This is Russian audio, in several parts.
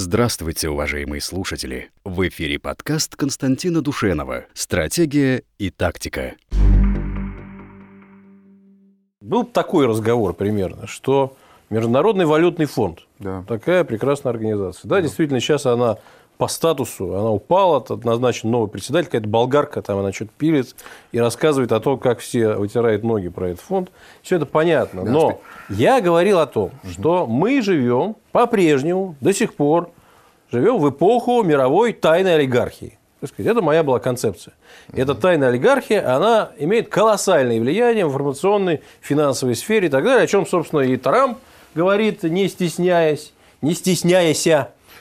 Здравствуйте, уважаемые слушатели! В эфире подкаст Константина Душенова «Стратегия и тактика». Был такой разговор примерно, что Международный валютный фонд, Да. такая прекрасная организация. Да, действительно, сейчас она по статусу, она упала, назначен новый председатель, какая-то болгарка, там она что-то пилит и рассказывает о том, как все вытирают ноги про этот фонд. Все это понятно. Но я говорил о том, что мы живем по-прежнему, до сих пор, живем в эпоху мировой тайной олигархии. Сказать, Это моя была концепция. И эта тайная олигархия, она имеет колоссальное влияние в информационной, финансовой сфере и так далее, о чем, собственно, и Трамп говорит, не стесняясь, не стесняясь.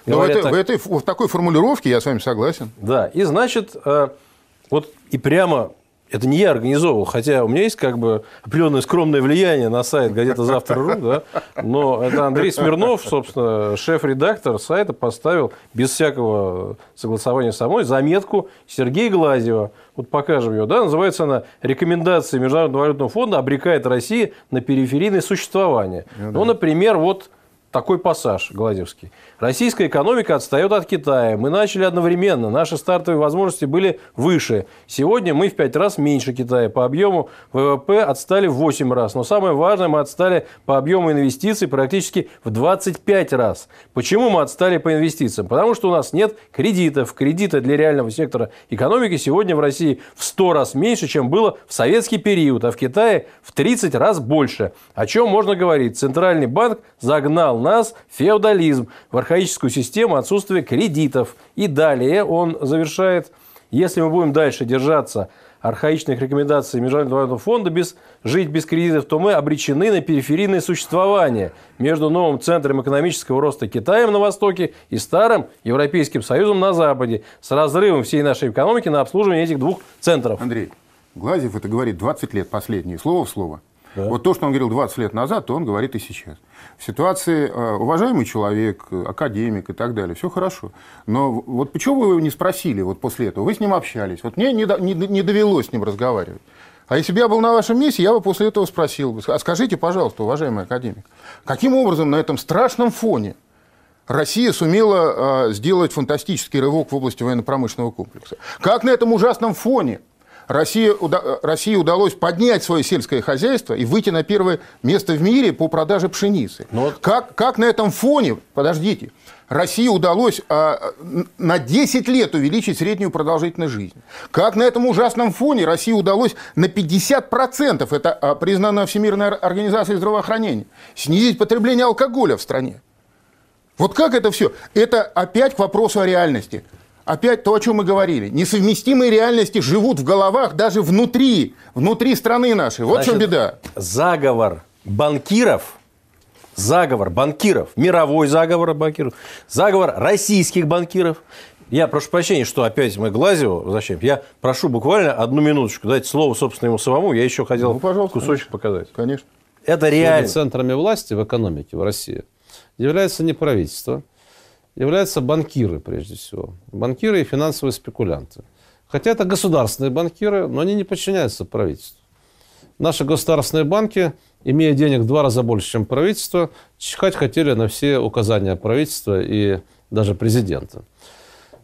Но в, Говорят этой, так. в, этой, в такой формулировке я с вами согласен. Да, и значит, э, вот и прямо, это не я организовывал, хотя у меня есть как бы определенное скромное влияние на сайт газета «Завтра.ру», да, но это Андрей Смирнов, собственно, шеф-редактор сайта, поставил без всякого согласования со мной заметку Сергея Глазева. Вот покажем ее, да, называется она «Рекомендации Международного валютного фонда обрекает Россию на периферийное существование». Ну, например, вот такой пассаж Гладевский. Российская экономика отстает от Китая. Мы начали одновременно. Наши стартовые возможности были выше. Сегодня мы в 5 раз меньше Китая. По объему ВВП отстали в 8 раз. Но самое важное, мы отстали по объему инвестиций практически в 25 раз. Почему мы отстали по инвестициям? Потому что у нас нет кредитов. Кредиты для реального сектора экономики сегодня в России в 100 раз меньше, чем было в советский период, а в Китае в 30 раз больше. О чем можно говорить? Центральный банк загнал нас в феодализм, в архаическую систему отсутствия кредитов. И далее он завершает, если мы будем дальше держаться архаичных рекомендаций Международного валютного фонда без, жить без кредитов, то мы обречены на периферийное существование между новым центром экономического роста Китаем на востоке и старым Европейским Союзом на западе с разрывом всей нашей экономики на обслуживание этих двух центров. Андрей, Глазев это говорит 20 лет последние, слово в слово. Вот то, что он говорил 20 лет назад, то он говорит и сейчас. В ситуации э, уважаемый человек, академик и так далее, все хорошо. Но вот почему вы его не спросили вот после этого? Вы с ним общались. Вот мне не, не- не довелось с ним разговаривать. А если бы я был на вашем месте, я бы после этого спросил бы, а скажите, пожалуйста, уважаемый академик, каким образом на этом страшном фоне Россия сумела э, сделать фантастический рывок в области военно-промышленного комплекса. Как на этом ужасном фоне Россия, уда- России удалось поднять свое сельское хозяйство и выйти на первое место в мире по продаже пшеницы? Ну вот- Как, как на этом фоне, подождите, России удалось а, на 10 лет увеличить среднюю продолжительность жизни? Как на этом ужасном фоне России удалось на 50%, это а, признано Всемирной организацией здравоохранения, снизить потребление алкоголя в стране? Вот как это все? Это опять к вопросу о реальности. Опять то, о чем мы говорили. Несовместимые реальности живут в головах даже внутри, внутри страны нашей. Вот в чем Значит, беда. Заговор банкиров, заговор банкиров, мировой заговор банкиров, заговор российских банкиров. Я прошу прощения, что опять мы Глазеву возвращаем. Я прошу буквально одну минуточку дать слово, собственно, ему самому. Я еще хотел Ну, пожалуйста, кусочек показать. Конечно. Это реально. центрами власти в экономике в России является не правительство, являются банкиры прежде всего. Банкиры и финансовые спекулянты. Хотя это государственные банкиры, но они не подчиняются правительству. Наши государственные банки, имея денег в два раза больше, чем правительство, чихать хотели на все указания правительства и даже президента.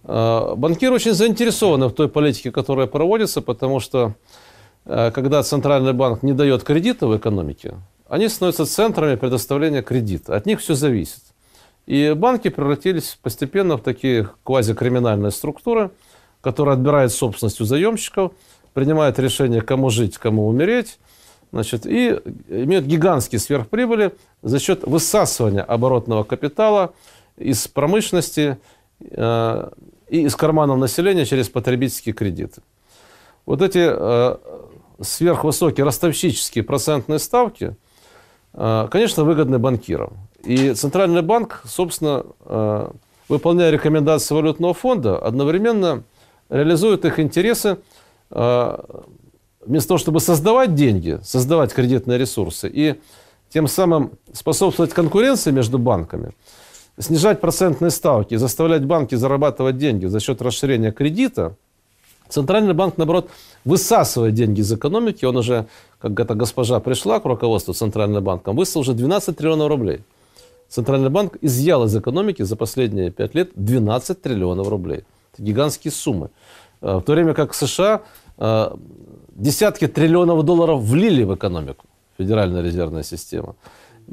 Э, Банкиры очень заинтересованы в той политике, которая проводится, потому что э, когда Центральный банк не дает кредита в экономике, они становятся центрами предоставления кредита. От них все зависит. И банки превратились постепенно в такие квазикриминальные структуры, которые отбирают собственность у заемщиков, принимают решение, кому жить, кому умереть, значит, и имеют гигантские сверхприбыли за счет высасывания оборотного капитала из промышленности э, и из карманов населения через потребительские кредиты. Вот эти э, сверхвысокие ростовщические процентные ставки, конечно, выгодны банкирам. И Центральный банк, собственно, э, выполняя рекомендации валютного фонда, одновременно реализует их интересы э, вместо того, чтобы создавать деньги, создавать кредитные ресурсы и тем самым способствовать конкуренции между банками, снижать процентные ставки заставлять банки зарабатывать деньги за счет расширения кредита, Центральный банк, наоборот, высасывает деньги из экономики. Он уже, как эта госпожа пришла к руководству Центральным банком, высосал уже 12 триллионов рублей. Центральный банк изъял из экономики за последние 5 лет 12 триллионов рублей. Это гигантские суммы. Э, в то время как США э, десятки триллионов долларов влили в экономику, Федеральная резервная система.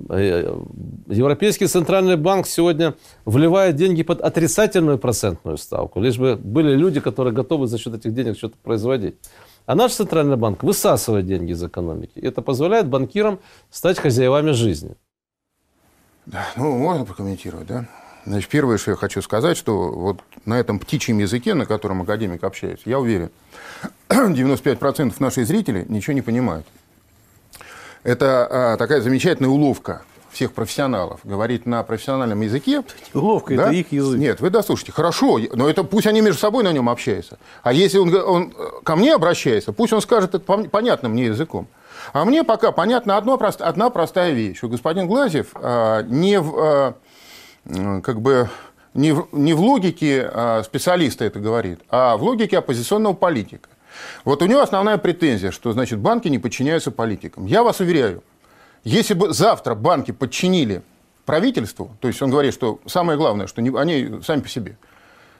Э, Европейский центральный банк сегодня вливает деньги под отрицательную процентную ставку, лишь бы были люди, которые готовы за счет этих денег что-то производить. А наш центральный банк высасывает деньги из экономики. Это позволяет банкирам стать хозяевами жизни. Да, ну, можно прокомментировать, да? Значит, первое, что я хочу сказать, что вот на этом птичьем языке, на котором академик общается, я уверен, 95% наших зрителей ничего не понимают. Это а, такая замечательная уловка всех профессионалов. Говорить на профессиональном языке. Уловка да? это их язык. Нет, вы дослушайте. Хорошо, но это пусть они между собой на нем общаются. А если он, он ко мне обращается, пусть он скажет это понятным мне языком. А мне пока понятна одно, одна простая вещь, что господин Глазев а, не в, а, как бы, не в, не в логике а, специалиста это говорит, а в логике оппозиционного политика. Вот у него основная претензия, что значит банки не подчиняются политикам. Я вас уверяю, если бы завтра банки подчинили правительству, то есть он говорит, что самое главное, что они сами по себе,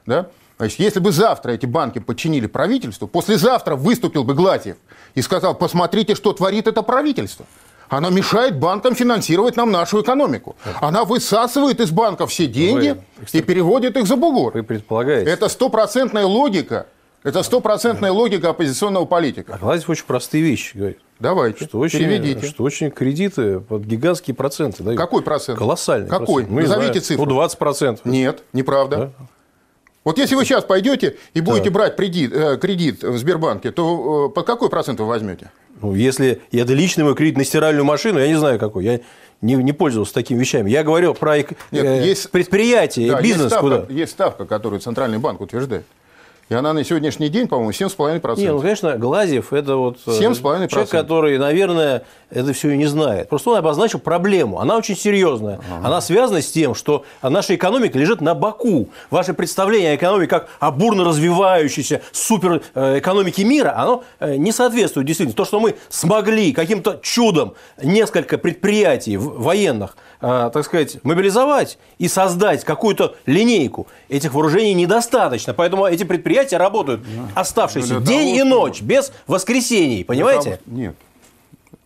да, Значит, если бы завтра эти банки подчинили правительству, послезавтра выступил бы Глатьев и сказал, посмотрите, что творит это правительство. Она мешает банкам финансировать нам нашу экономику. Она высасывает из банков все деньги Вы, и переводит их за бугор. Вы предполагаете? Это стопроцентная логика. Это стопроцентная логика оппозиционного политика. А Глазьев очень простые вещи говорит. Давайте, что очень, переведите. Что очень кредиты под гигантские проценты дают. Какой процент? Колоссальный. Какой? Процент. Назовите цифру. Ну, 20%. Нет, неправда. Да? Вот если вы сейчас пойдете и будете так. брать кредит, э, кредит в Сбербанке, то э, по какой процент вы возьмете? Ну, если это личный мой кредит на стиральную машину, я не знаю какой. Я не, не пользовался такими вещами. Я говорил про Нет, э, есть, предприятие, да, бизнес. Есть ставка, куда? есть ставка, которую Центральный банк утверждает. И она на сегодняшний день, по-моему, 7,5%. Нет, ну, конечно, Глазьев – это вот 7,5%. Э, человек, который, наверное, это все и не знает. Просто он обозначил проблему. Она очень серьезная. Ага. Она связана с тем, что наша экономика лежит на боку. Ваше представление о экономике как о бурно развивающейся супер э, мира, оно э, не соответствует действительно. То, что мы смогли каким-то чудом несколько предприятий военных – так сказать, мобилизовать и создать какую-то линейку. Этих вооружений недостаточно. Поэтому эти предприятия работают оставшиеся ну, день и ночь, без воскресений. Понимаете? Нет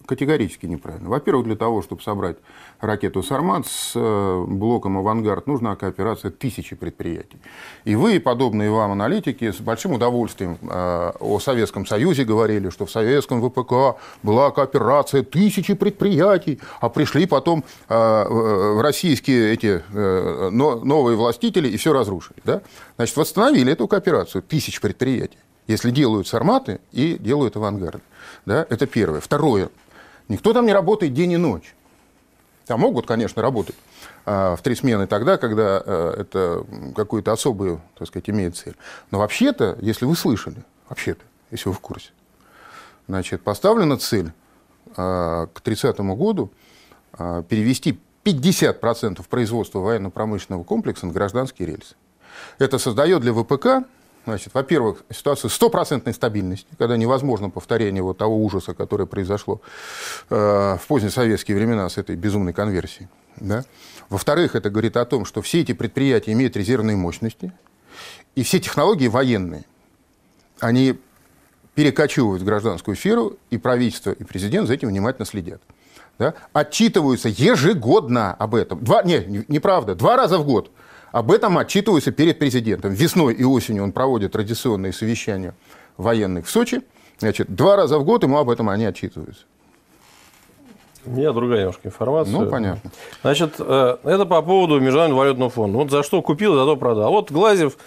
категорически неправильно. Во-первых, для того, чтобы собрать ракету «Сармат» с э, блоком «Авангард», нужна кооперация тысячи предприятий. И вы, подобные вам аналитики, с большим удовольствием э, о Советском Союзе говорили, что в советском ВПК была кооперация тысячи предприятий, а пришли потом э, российские эти новые властители и все разрушили. Да? Значит, восстановили эту кооперацию тысяч предприятий если делают сарматы и делают авангарды. Да? Это первое. Второе. Никто там не работает день и ночь. Там могут, конечно, работать а, в три смены тогда, когда а, это какую-то особую, так сказать, имеет цель. Но вообще-то, если вы слышали, вообще-то, если вы в курсе, значит, поставлена цель а, к 30 году перевести 50% производства военно-промышленного комплекса на гражданские рельсы. Это создает для ВПК Значит, во-первых, ситуация стопроцентной стабильности, когда невозможно повторение вот того ужаса, который произошло э, в поздние советские времена с этой безумной конверсией. Да? Во-вторых, это говорит о том, что все эти предприятия имеют резервные мощности, и все технологии военные, они перекочевывают в гражданскую сферу, и правительство, и президент за этим внимательно следят. Да? Отчитываются ежегодно об этом. Два, не, неправда, два раза в год – об этом отчитываются перед президентом. Весной и осенью он проводит традиционные совещания военных в Сочи. Значит, два раза в год ему об этом они отчитываются. У меня другая немножко информация. Ну, понятно. Значит, э, это по поводу Международного валютного фонда. Вот за что купил, за то продал. Вот Глазев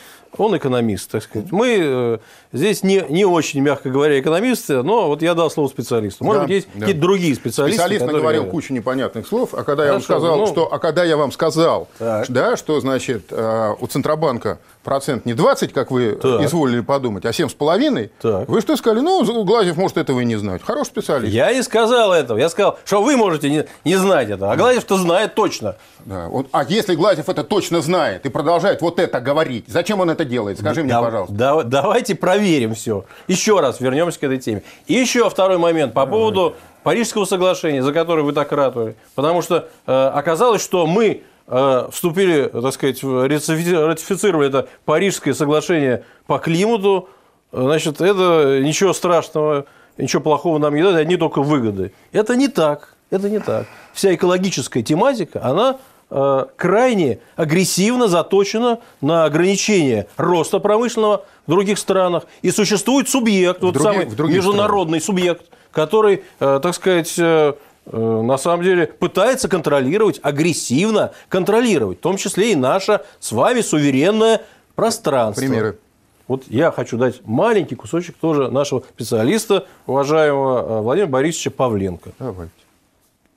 он экономист, так сказать. Мы э, здесь не, не очень, мягко говоря, экономисты, но вот я дал слово специалисту. Может да, быть, есть да. какие-то другие специалисты. Специалист наговорил говорят. кучу непонятных слов, а когда Хорошо, я вам сказал, ну... что, а когда я вам сказал, да, что значит э, у Центробанка процент не 20, как вы так. изволили подумать, а 7,5, вы что сказали? Ну, Глазев может этого и не знать. Хороший специалист. Я не сказал этого. Я сказал, что вы можете не, не знать этого. А Глазев-то знает точно. Да. Он, а если Глазев это точно знает и продолжает вот это говорить, зачем он это делает? Скажи да, мне, пожалуйста. Да, давайте проверим все. Еще раз вернемся к этой теме. И еще второй момент по поводу Парижского соглашения, за которое вы так ратуете. Потому что э, оказалось, что мы э, вступили, так сказать, ратифицировали это Парижское соглашение по климату, значит, это ничего страшного, ничего плохого нам не дает, одни только выгоды. Это не так. Это не так. Вся экологическая тематика, она крайне агрессивно заточена на ограничение роста промышленного в других странах. И существует субъект, в вот других, самый в международный странах. субъект, который, э, так сказать, э, э, на самом деле пытается контролировать, агрессивно контролировать, в том числе и наше с вами суверенное пространство. Примеры. Вот я хочу дать маленький кусочек тоже нашего специалиста, уважаемого э, Владимира Борисовича Павленко. Давайте.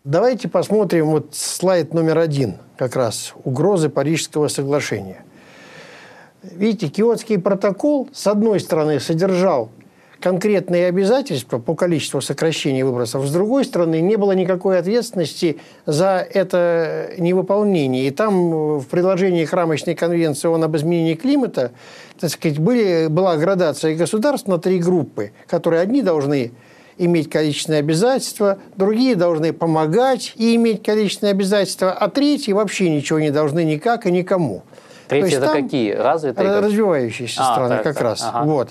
Давайте посмотрим вот слайд номер один, как раз угрозы Парижского соглашения. Видите, Киотский протокол, с одной стороны, содержал конкретные обязательства по количеству сокращения выбросов, с другой стороны, не было никакой ответственности за это невыполнение. И там в предложении к рамочной конвенции ООН об изменении климата так сказать, были, была градация государств на три группы, которые одни должны иметь количественные обязательства, другие должны помогать и иметь количественные обязательства, а третьи вообще ничего не должны никак и никому. Третьи это какие? Развитые? Развивающиеся а, страны так, как так, раз. Ага. Вот.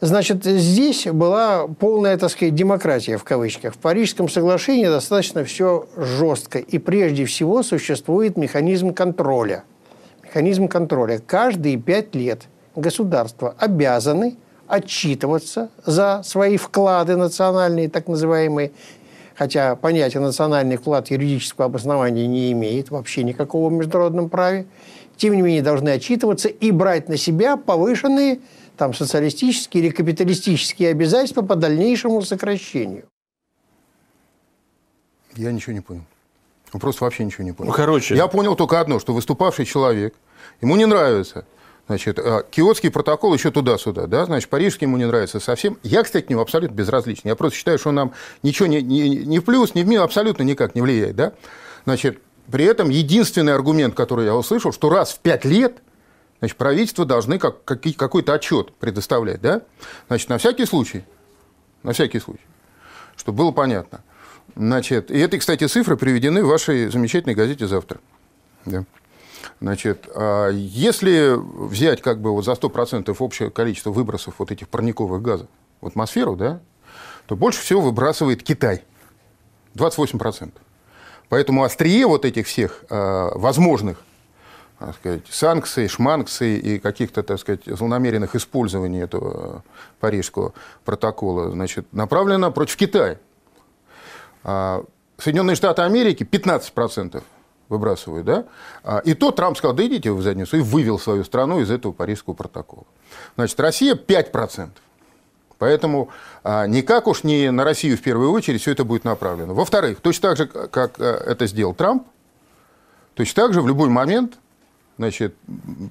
Значит, здесь была полная, так сказать, демократия в кавычках. В Парижском соглашении достаточно все жестко. И прежде всего существует механизм контроля. Механизм контроля. Каждые пять лет государства обязаны отчитываться за свои вклады национальные, так называемые, хотя понятие национальный вклад юридического обоснования не имеет вообще никакого в международном праве, тем не менее должны отчитываться и брать на себя повышенные там, социалистические или капиталистические обязательства по дальнейшему сокращению. Я ничего не понял. Он просто вообще ничего не понял. Ну, короче. Я понял только одно, что выступавший человек, ему не нравится Значит, а, Киотский протокол еще туда-сюда, да, значит, Парижский ему не нравится совсем. Я, кстати, к нему абсолютно безразличен. Я просто считаю, что он нам ничего не, не, не в плюс, ни в минус абсолютно никак не влияет, да. Значит, при этом единственный аргумент, который я услышал, что раз в пять лет значит, правительство должны как, как, какой-то отчет предоставлять, да. Значит, на всякий случай, на всякий случай, чтобы было понятно. Значит, и это, кстати, цифры приведены в вашей замечательной газете «Завтра». Да. Значит, а если взять как бы вот за 100% общее количество выбросов вот этих парниковых газов в атмосферу, да, то больше всего выбрасывает Китай. 28%. Поэтому острие вот этих всех э, возможных так сказать, санкций, шманкций и каких-то, так сказать, злонамеренных использований этого Парижского протокола значит, направлено против Китая. А Соединенные Штаты Америки 15% выбрасывают, да? А, и то Трамп сказал, да идите вы в задницу, и вывел свою страну из этого Парижского протокола. Значит, Россия 5%. Поэтому а, никак уж не на Россию в первую очередь все это будет направлено. Во-вторых, точно так же, как а, это сделал Трамп, точно так же в любой момент значит,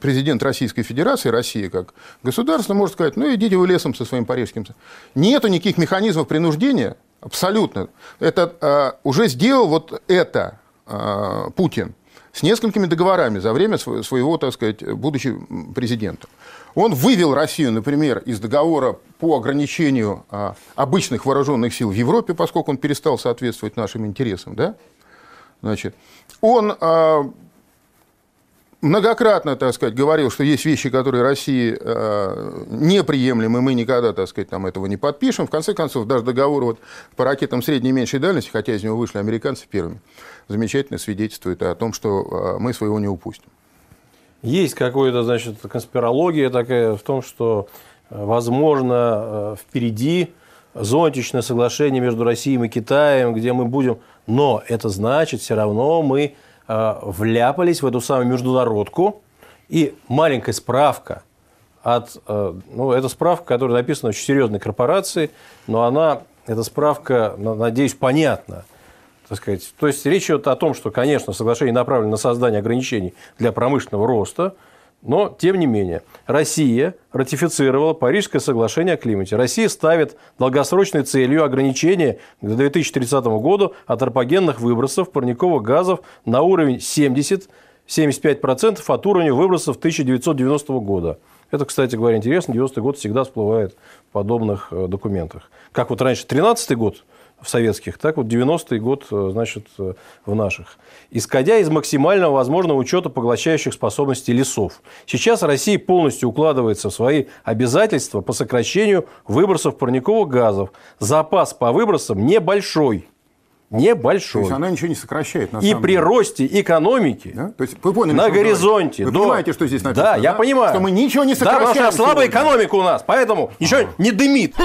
президент Российской Федерации, Россия как государство, может сказать, ну идите вы лесом со своим парижским. Нету никаких механизмов принуждения, абсолютно. Это а, уже сделал вот это Э, Путин с несколькими договорами за время своего, так сказать, будучи президентом. Он вывел Россию, например, из договора по ограничению а, обычных вооруженных сил в Европе, поскольку он перестал соответствовать нашим интересам. Да? Значит, он а, многократно, так сказать, говорил, что есть вещи, которые России э, неприемлемы, мы никогда, так сказать, там этого не подпишем. В конце концов, даже договор вот по ракетам средней и меньшей дальности, хотя из него вышли американцы первыми, замечательно свидетельствует о том, что э, мы своего не упустим. Есть какая-то, значит, конспирология такая в том, что, э, возможно, э, впереди зонтичное соглашение между Россией и Китаем, где мы будем... Но это значит, все равно мы вляпались в эту самую международку. И маленькая справка от... Э, ну, это справка, которая написана очень серьезной корпорации, но она, эта справка, надеюсь, понятна. Так сказать. То есть речь идет о том, что, конечно, соглашение направлено на создание ограничений для промышленного роста, но, тем не менее, Россия ратифицировала Парижское соглашение о климате. Россия ставит долгосрочной целью ограничения к 2030 году антропогенных выбросов парниковых газов на уровень 70-75% от уровня выбросов 1990 года. Это, кстати говоря, интересно. 90-й год всегда всплывает в подобных э, документах. Как вот раньше 13 год в советских, так вот 90-й год, э, значит, э, в наших. Исходя из максимального возможного учета поглощающих способностей лесов. Сейчас Россия полностью укладывается в свои обязательства по сокращению выбросов парниковых газов. Запас по выбросам небольшой. Небольшой. То есть она ничего не сокращает. На и при деле. росте экономики да? То есть вы поняли, на горизонте. Вы до... понимаете, что здесь написано? Да, я понимаю. Что мы ничего не сокращаем. Да, потому что слабая экономика у нас, поэтому ничего не дымит.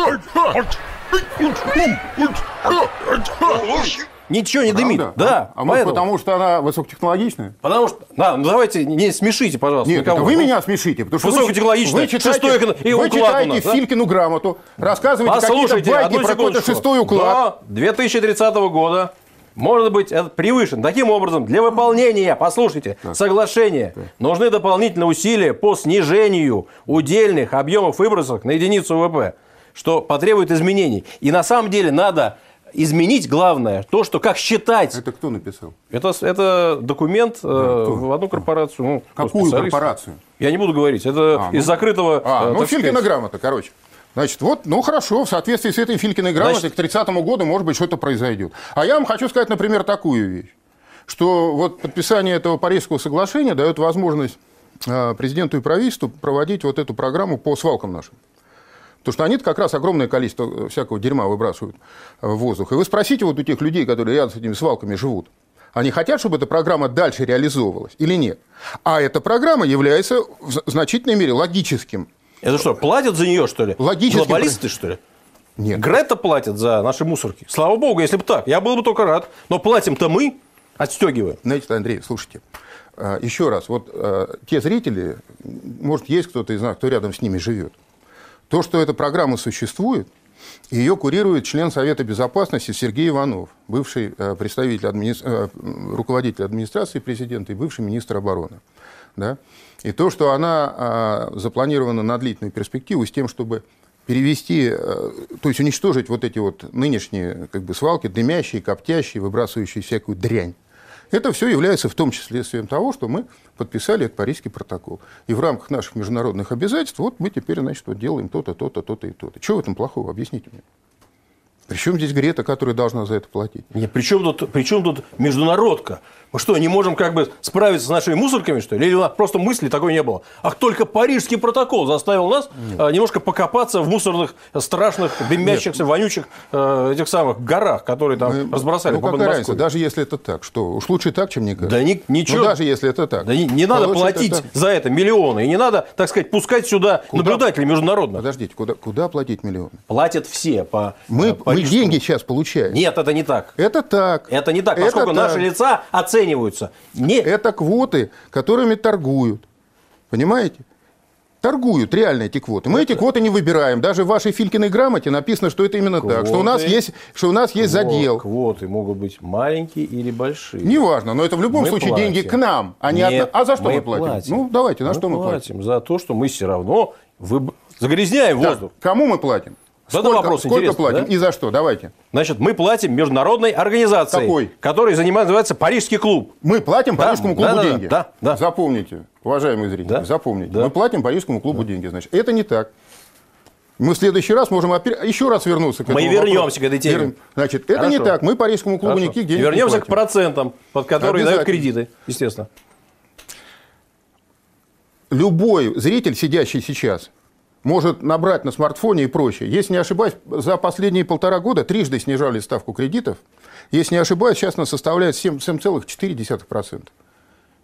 Ничего не дымит. Да. А может, потому что она высокотехнологичная? Потому что. Да, ну давайте не смешите, пожалуйста. Нет, вы меня смешите. Потому что высокотехнологичная. Вы читаете, и вы читаете Филькину грамоту, рассказываете какие-то байки про какой-то шестой уклад. До 2030 года может быть это превышен. Таким образом, для выполнения, послушайте, так. соглашения так. нужны дополнительные усилия по снижению удельных объемов выбросов на единицу ВВП, что потребует изменений. И на самом деле надо изменить главное, то, что как считать. Это кто написал? Это, это документ да, э, в одну корпорацию. Ну, Какую корпорацию? Я не буду говорить. Это а, ну, из закрытого... А, э, ну, Филькина сказать... грамота, короче. Значит, вот, ну хорошо, в соответствии с этой Филькиной грамотой Значит... к 30 году, может быть, что-то произойдет. А я вам хочу сказать, например, такую вещь, что вот подписание этого Парижского соглашения дает возможность э, президенту и правительству проводить вот эту программу по свалкам нашим. Потому что они как раз огромное количество э, всякого дерьма выбрасывают в воздух. И вы спросите вот у тех людей, которые рядом с этими свалками живут, они хотят, чтобы эта программа дальше реализовывалась или нет? А эта программа является в значительной мере логическим. Это что, платят за нее, что ли? Логическим. Глобалисты, что ли? Нет. Грета платит за наши мусорки. Слава богу, если бы так. Я был бы только рад. Но платим-то мы, отстегиваем. Знаете, Андрей, слушайте. Э, еще раз, вот э, те зрители, может, есть кто-то из нас, кто рядом с ними живет. То, что эта программа существует, ее курирует член Совета Безопасности Сергей Иванов, бывший э, представитель админи... Э, руководитель администрации президента и бывший министр обороны. Да? И то, что она а, запланирована на длительную перспективу с тем, чтобы перевести, э, то есть уничтожить вот эти вот нынешние как бы, свалки, дымящие, коптящие, выбрасывающие всякую дрянь. Это все является в том числе следствием того, что мы подписали этот Парижский протокол. И в рамках наших международных обязательств вот мы теперь, значит, вот делаем то-то, то-то, то-то и то-то. Чего в этом плохого? Объясните мне. Причем здесь Грета, которая должна за это платить? Нет, при чем тут, при чем тут международка? Мы что, не можем как бы справиться с нашими мусорками, что ли? Или у нас просто мысли такой не было? Ах, только Парижский протокол заставил нас а, немножко покопаться в мусорных, страшных, дымящихся, вонючих э, этих самых горах, которые там Мы, разбросали ну, по какая разница, даже если это так, что уж лучше так, чем никак. Да ни, ничего. Ну, даже если это так. Да не, не надо платить это за это миллионы, и не надо, так сказать, пускать сюда куда? наблюдателей международных. Подождите, куда, куда платить миллионы? Платят все по Мы, по мы деньги сейчас получаем. Нет, это не так. Это так. Это не так, поскольку это наши так. лица оцениваются. Не... Это квоты, которыми торгуют. Понимаете? Торгуют реально эти квоты. Мы это... эти квоты не выбираем. Даже в вашей Филькиной грамоте написано, что это именно квоты... так. Что у нас есть, что у нас есть задел. Квоты могут быть маленькие или большие. Неважно, но это в любом мы случае платим. деньги к нам, а не Нет, от... А за что мы, мы платим? платим? Ну, давайте, на мы что мы платим? платим? За то, что мы все равно вы... загрязняем да. воздух. Кому мы платим? Сколько, вопрос сколько платим да? и за что? Давайте. Значит, мы платим международной организации, Какой? которая занимается, называется Парижский клуб. Мы платим да, Парижскому клубу да, деньги. Да, да, Запомните, уважаемые зрители, да? запомните. Да. Мы платим Парижскому клубу да. деньги. Значит, это не так. Мы в следующий раз можем опять, еще раз вернуться к этому Мы вернемся вопросу. к этой теме. Значит, это Хорошо. не так. Мы Парижскому клубу Хорошо. никаких денег и вернемся не платим. к процентам, под которые дают кредиты, естественно. Любой зритель, сидящий сейчас, может набрать на смартфоне и прочее. Если не ошибаюсь, за последние полтора года трижды снижали ставку кредитов. Если не ошибаюсь, сейчас она составляет 7,4%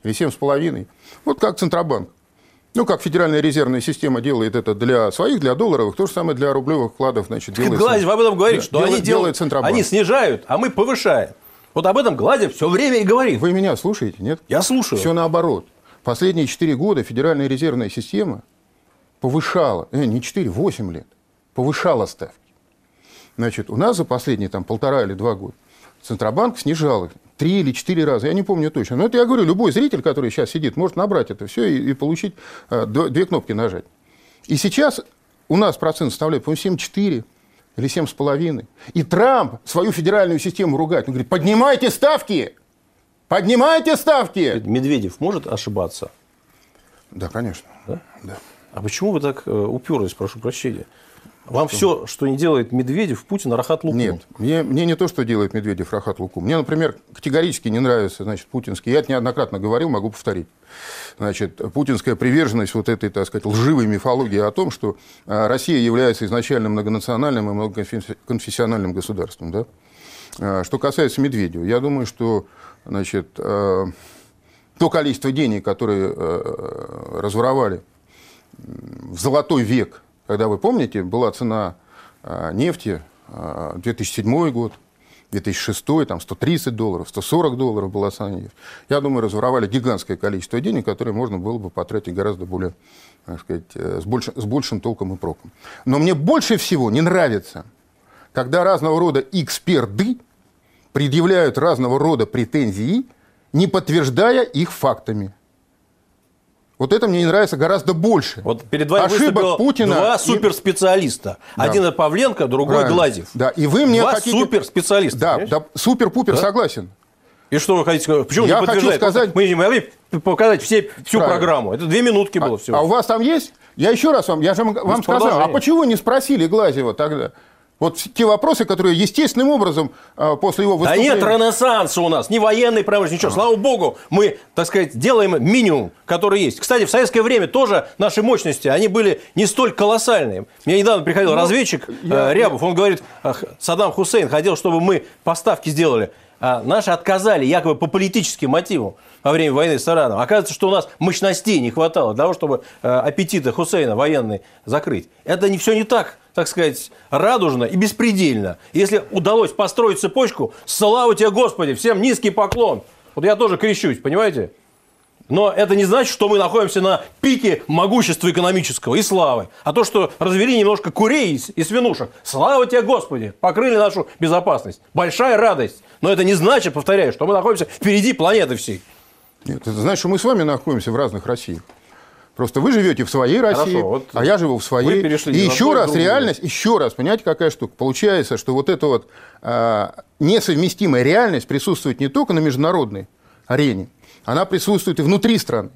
или 7,5%. Вот как Центробанк. Ну, как Федеральная резервная система делает это для своих, для долларовых, то же самое для рублевых вкладов. Значит, делает Гладь об этом говорит, что делает, они, делают, Центробанк. они снижают, а мы повышаем. Вот об этом Гладев все время и говорит. Вы меня слушаете, нет? Я слушаю. Все наоборот. Последние четыре года Федеральная резервная система повышала, э, не 4, 8 лет, повышала ставки. Значит, у нас за последние там, полтора или два года Центробанк снижал их три или четыре раза, я не помню точно. Но это я говорю, любой зритель, который сейчас сидит, может набрать это все и, и получить, э, две кнопки нажать. И сейчас у нас процент составляет, по-моему, 7,4 или 7,5. И Трамп свою федеральную систему ругает. Он говорит, поднимайте ставки! Поднимайте ставки! Медведев может ошибаться? Да, конечно. Да? Да. А почему вы так э, уперлись, прошу прощения? Вам все, что не делает Медведев, Путин, Рахат Лукум. Нет, мне, мне не то, что делает Медведев, Рахат Лукум. Мне, например, категорически не нравится, значит, путинский. Я это неоднократно говорил, могу повторить. Значит, путинская приверженность вот этой, так сказать, лживой мифологии о том, что а, Россия является изначально многонациональным и многоконфессиональным государством. Да? А, что касается Медведева, я думаю, что значит, а, то количество денег, которые разворовали в золотой век, когда вы помните, была цена нефти 2007 год, 2006, там 130 долларов, 140 долларов была цена нефти. Я думаю, разворовали гигантское количество денег, которые можно было бы потратить гораздо более, так сказать, э, с, большим, с большим толком и проком. Но мне больше всего не нравится, когда разного рода эксперты предъявляют разного рода претензии, не подтверждая их фактами. Вот это мне не нравится гораздо больше. Вот перед вами Ошибок Путина два суперспециалиста. Да. Один Павленко, другой Правильно. Глазев. Да, и вы мне два хотите... суперспециалиста. Да, да супер-пупер да? согласен. И что вы хотите сказать? Почему Я не хочу сказать... Мы не могли показать все, всю Правильно. программу. Это две минутки было а, всего. А у вас там есть? Я еще раз вам, я же вам сказал, а почему не спросили Глазева тогда? Вот те вопросы, которые естественным образом а, после его выступления... Да нет ренессанса у нас, ни военной промышленности, ничего. А. Слава богу, мы, так сказать, делаем минимум, который есть. Кстати, в советское время тоже наши мощности, они были не столь колоссальные. Мне недавно приходил ну, разведчик я, э, Рябов, он говорит, Саддам Хусейн хотел, чтобы мы поставки сделали. А наши отказали якобы по политическим мотивам во время войны с Ираном. Оказывается, что у нас мощностей не хватало для того, чтобы э, аппетиты Хусейна военные закрыть. Это не все не так так сказать, радужно и беспредельно. Если удалось построить цепочку, слава тебе, Господи, всем низкий поклон. Вот я тоже крещусь, понимаете? Но это не значит, что мы находимся на пике могущества экономического и славы. А то, что развели немножко курей и свинушек. Слава тебе, Господи! Покрыли нашу безопасность. Большая радость. Но это не значит, повторяю, что мы находимся впереди планеты всей. Нет, это значит, что мы с вами находимся в разных Россиях. Просто вы живете в своей России, Хорошо, вот а я живу в своей. И еще раз другую. реальность, еще раз, понимаете, какая штука? Получается, что вот эта вот э, несовместимая реальность присутствует не только на международной арене, она присутствует и внутри страны.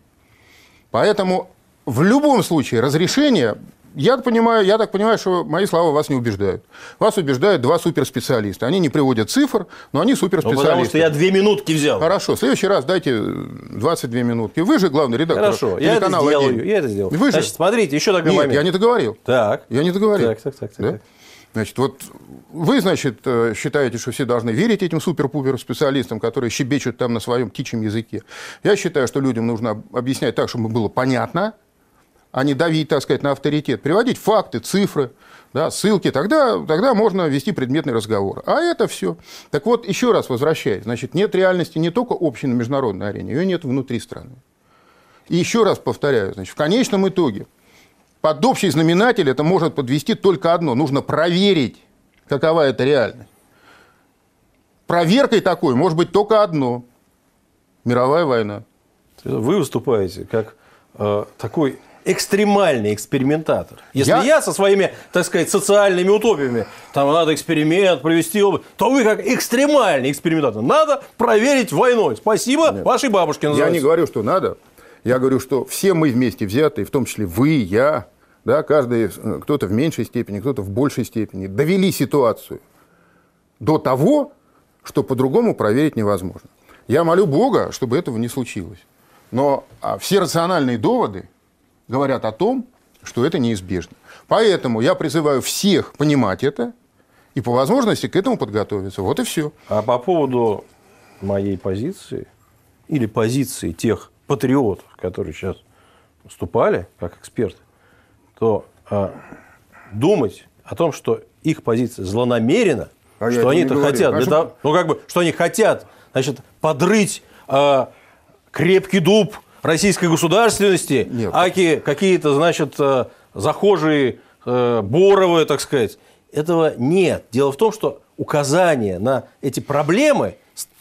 Поэтому в любом случае разрешение я понимаю, я так понимаю, что мои слова вас не убеждают. Вас убеждают два суперспециалиста. Они не приводят цифр, но они суперспециалисты. Ну, потому что я две минутки взял. Хорошо, в следующий раз дайте 22 минутки. Вы же главный редактор Хорошо, я это сделаю. Я это сделаю. Вы же... Значит, смотрите, еще такой Нет, момент. я не договорил. Так. Я не договорил. Так, так, так. так, да? Значит, вот вы, значит, э, считаете, что все должны верить этим супер-пупер специалистам, которые щебечут там на своем птичьем языке. Я считаю, что людям нужно объяснять так, чтобы было понятно, а не давить, так сказать, на авторитет, приводить факты, цифры, да, ссылки, тогда, тогда можно вести предметный разговор. А это все. Так вот, еще раз возвращаясь, значит, нет реальности не только общей на международной арене, ее нет внутри страны. И еще раз повторяю, значит, в конечном итоге под общий знаменатель это может подвести только одно. Нужно проверить, какова это реальность. Проверкой такой может быть только одно. Мировая война. Вы выступаете как э, такой экстремальный экспериментатор. Если я... я со своими, так сказать, социальными утопиями, там надо эксперимент провести, то вы как экстремальный экспериментатор. Надо проверить войной. Спасибо Нет. вашей бабушке. Называется. Я не говорю, что надо. Я говорю, что все мы вместе взятые, в том числе вы, я, да, каждый, кто-то в меньшей степени, кто-то в большей степени, довели ситуацию до того, что по-другому проверить невозможно. Я молю Бога, чтобы этого не случилось. Но а, все рациональные доводы, говорят о том, что это неизбежно. Поэтому я призываю всех понимать это и по возможности к этому подготовиться. Вот и все. А по поводу моей позиции или позиции тех патриотов, которые сейчас выступали как эксперты, то а, думать о том, что их позиция злонамерена, а что они это хотят, для того, ну как бы, что они хотят, значит, подрыть а, крепкий дуб российской государственности, Нет. аки какие-то, значит, э, захожие э, Боровы, так сказать. Этого нет. Дело в том, что указания на эти проблемы,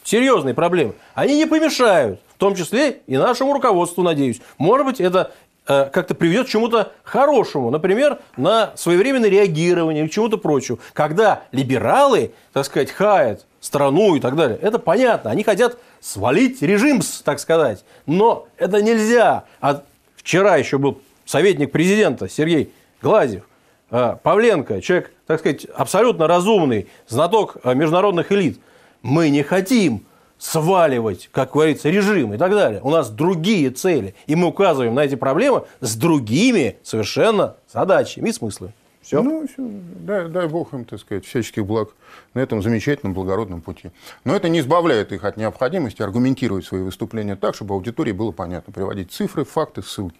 серьезные проблемы, они не помешают, в том числе и нашему руководству, надеюсь. Может быть, это э, как-то приведет к чему-то хорошему, например, на своевременное реагирование или чему-то прочему. Когда либералы, так сказать, хаят страну и так далее. Это понятно. Они хотят свалить режим, так сказать. Но это нельзя. А вчера еще был советник президента Сергей Глазев. э, Павленко, человек, так сказать, абсолютно разумный, знаток э, международных элит, мы не хотим сваливать, как говорится, режим и так далее. У нас другие цели. И мы указываем на эти проблемы с другими совершенно задачами и смыслами. Все. Ну, все. Дай, дай бог им, так сказать, всяческих благ на этом замечательном, благородном пути. Но это не избавляет их от необходимости аргументировать свои выступления так, чтобы аудитории было понятно, приводить цифры, факты, ссылки.